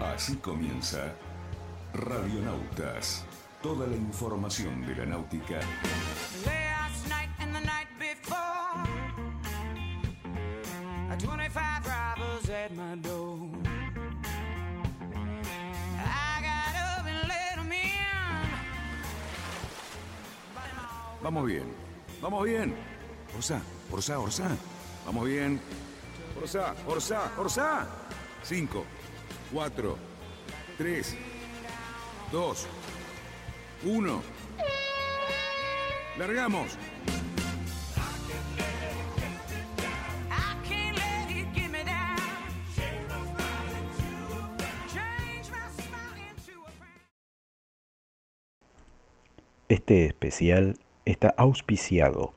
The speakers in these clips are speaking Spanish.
Así comienza Radionautas. Toda la información de la náutica. Last night and the night before, 25 robbers at my door. I got up and let 'em in. Vamos bien. Vamos bien. Orsa, Orsa, Orsa. Vamos bien. Orsa, Orsa, Orsa. Cinco, cuatro, tres, dos, uno. Largamos. Este especial está auspiciado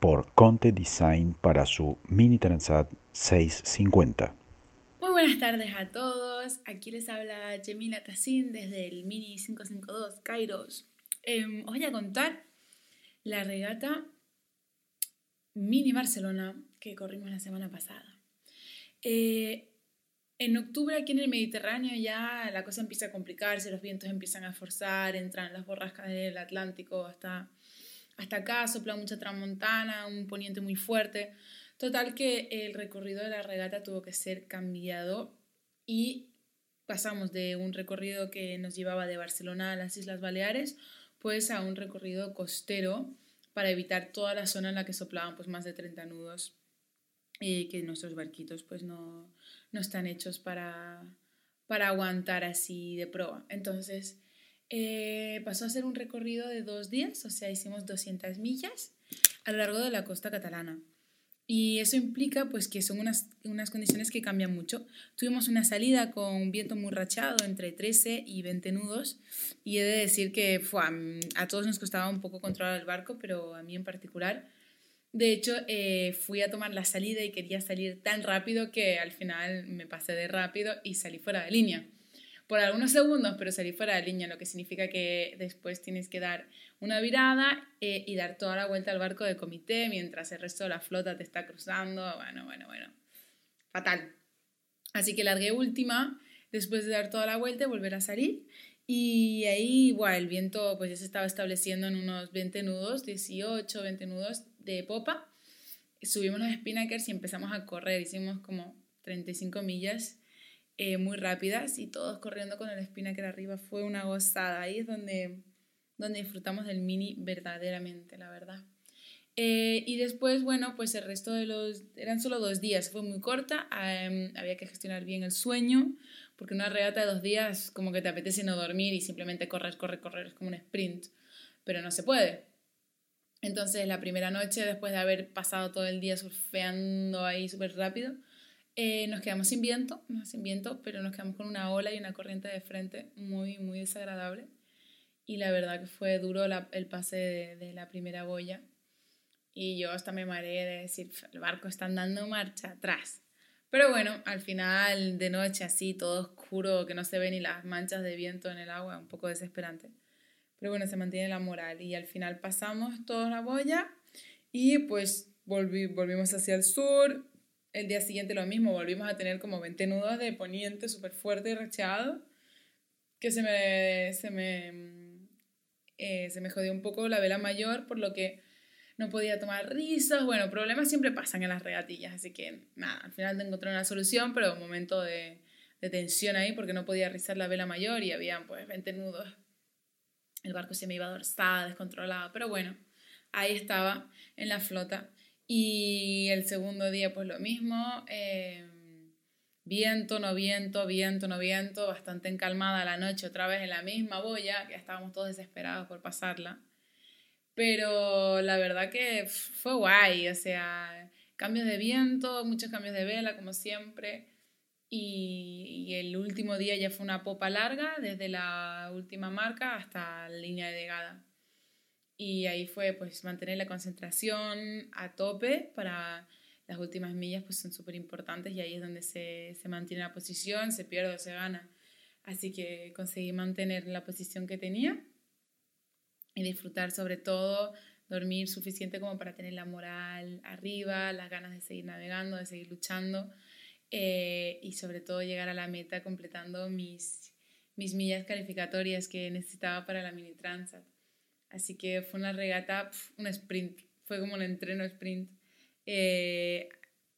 por Conte Design para su Mini Transat 650. Buenas tardes a todos. Aquí les habla Gemila Tassin desde el Mini 552 Kairos. Em, os voy a contar la regata Mini Barcelona que corrimos la semana pasada. Eh, en octubre aquí en el Mediterráneo ya la cosa empieza a complicarse, los vientos empiezan a forzar, entran las borrascas del Atlántico hasta, hasta acá, sopla mucha tramontana, un poniente muy fuerte. Total que el recorrido de la regata tuvo que ser cambiado y pasamos de un recorrido que nos llevaba de Barcelona a las Islas Baleares pues a un recorrido costero para evitar toda la zona en la que soplaban pues más de 30 nudos y que nuestros barquitos pues no, no están hechos para, para aguantar así de proa. Entonces eh, pasó a ser un recorrido de dos días, o sea, hicimos 200 millas a lo largo de la costa catalana. Y eso implica pues que son unas, unas condiciones que cambian mucho. Tuvimos una salida con un viento muy rachado entre 13 y 20 nudos y he de decir que fue, a todos nos costaba un poco controlar el barco, pero a mí en particular. De hecho, eh, fui a tomar la salida y quería salir tan rápido que al final me pasé de rápido y salí fuera de línea. Por algunos segundos, pero salí fuera de línea, lo que significa que después tienes que dar una virada eh, y dar toda la vuelta al barco de comité mientras el resto de la flota te está cruzando. Bueno, bueno, bueno. Fatal. Así que largué última, después de dar toda la vuelta, volver a salir. Y ahí, bueno, el viento pues ya se estaba estableciendo en unos 20 nudos, 18, 20 nudos de popa. Subimos los spinnakers y empezamos a correr. Hicimos como 35 millas eh, muy rápidas y todos corriendo con el spinnaker arriba. Fue una gozada. Ahí es donde, donde disfrutamos del mini verdaderamente, la verdad. Eh, y después, bueno, pues el resto de los... Eran solo dos días, fue muy corta, había que gestionar bien el sueño, porque una regata de dos días como que te apetece no dormir y simplemente correr, correr, correr, es como un sprint, pero no se puede. Entonces la primera noche, después de haber pasado todo el día surfeando ahí súper rápido, eh, nos quedamos sin viento, no sin viento, pero nos quedamos con una ola y una corriente de frente muy, muy desagradable. Y la verdad que fue duro el pase de, la primera boya. Y yo hasta me mareé de decir, el barco está dando marcha atrás. Pero bueno, al final de noche así, todo oscuro, que no se ven ni las manchas de viento en el agua, un poco desesperante. Pero bueno, se mantiene la moral y al final pasamos toda la boya y pues volví- volvimos hacia el sur. El día siguiente lo mismo, volvimos a tener como 20 nudos de poniente súper fuerte y recheado, que se me, se, me, mm, eh, se me jodió un poco la vela mayor, por lo que no podía tomar risas. Bueno, problemas siempre pasan en las regatillas, así que nada, al final encontré una solución, pero un momento de, de tensión ahí porque no podía rizar la vela mayor y había pues 20 nudos el barco se me iba dorsada, descontrolado, pero bueno, ahí estaba en la flota. Y el segundo día, pues lo mismo, eh, viento, no viento, viento, no viento, bastante encalmada la noche, otra vez en la misma boya, que estábamos todos desesperados por pasarla. Pero la verdad que fue guay, o sea, cambios de viento, muchos cambios de vela, como siempre. Y, y el último día ya fue una popa larga, desde la última marca hasta la línea de llegada. Y ahí fue pues mantener la concentración a tope para las últimas millas, pues son súper importantes y ahí es donde se, se mantiene la posición, se pierde o se gana. Así que conseguí mantener la posición que tenía y disfrutar sobre todo, dormir suficiente como para tener la moral arriba, las ganas de seguir navegando, de seguir luchando eh, y sobre todo llegar a la meta completando mis, mis millas calificatorias que necesitaba para la mini transat. Así que fue una regata, un sprint, fue como un entreno sprint. Eh,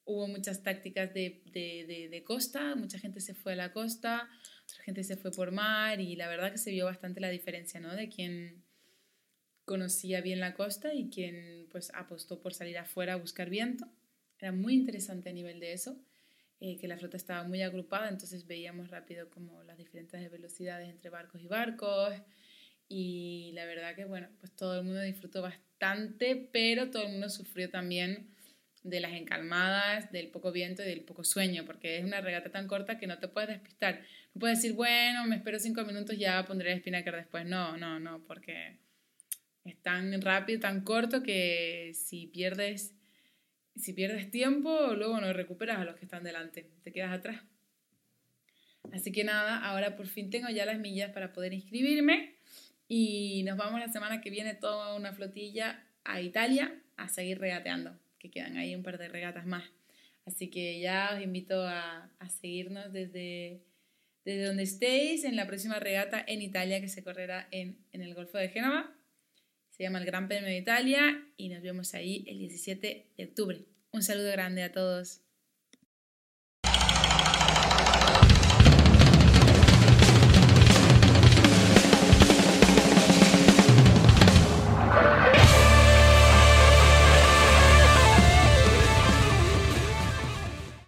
hubo muchas tácticas de, de, costa, mucha gente se fue a la costa, otra gente se fue por mar y la verdad que se vio bastante la diferencia, ¿no? De quien conocía bien la costa y quien pues apostó por salir afuera a buscar viento. Era muy interesante a nivel de eso, eh, que la flota estaba muy agrupada, entonces veíamos rápido como las diferentes velocidades entre barcos y barcos y la verdad que bueno, pues todo el mundo disfrutó bastante, pero todo el mundo sufrió también de las encalmadas, del poco viento y del poco sueño, porque es una regata tan corta que no te puedes despistar. No puedes decir, bueno, me espero cinco minutos, ya pondré el spinnaker después. No, no, no, porque es tan rápido, tan corto que si pierdes, si pierdes tiempo, luego no recuperas a los que están delante, te quedas atrás. Así que nada, ahora por fin tengo ya las millas para poder inscribirme y nos vamos la semana que viene toda una flotilla a Italia a seguir regateando que quedan ahí un par de regatas más. Así que ya os invito a, seguirnos desde, desde donde estéis en la próxima regata en Italia que se correrá en, en el Golfo de Génova. Se llama el Gran Premio de Italia y nos vemos ahí el 17 de octubre. Un saludo grande a todos.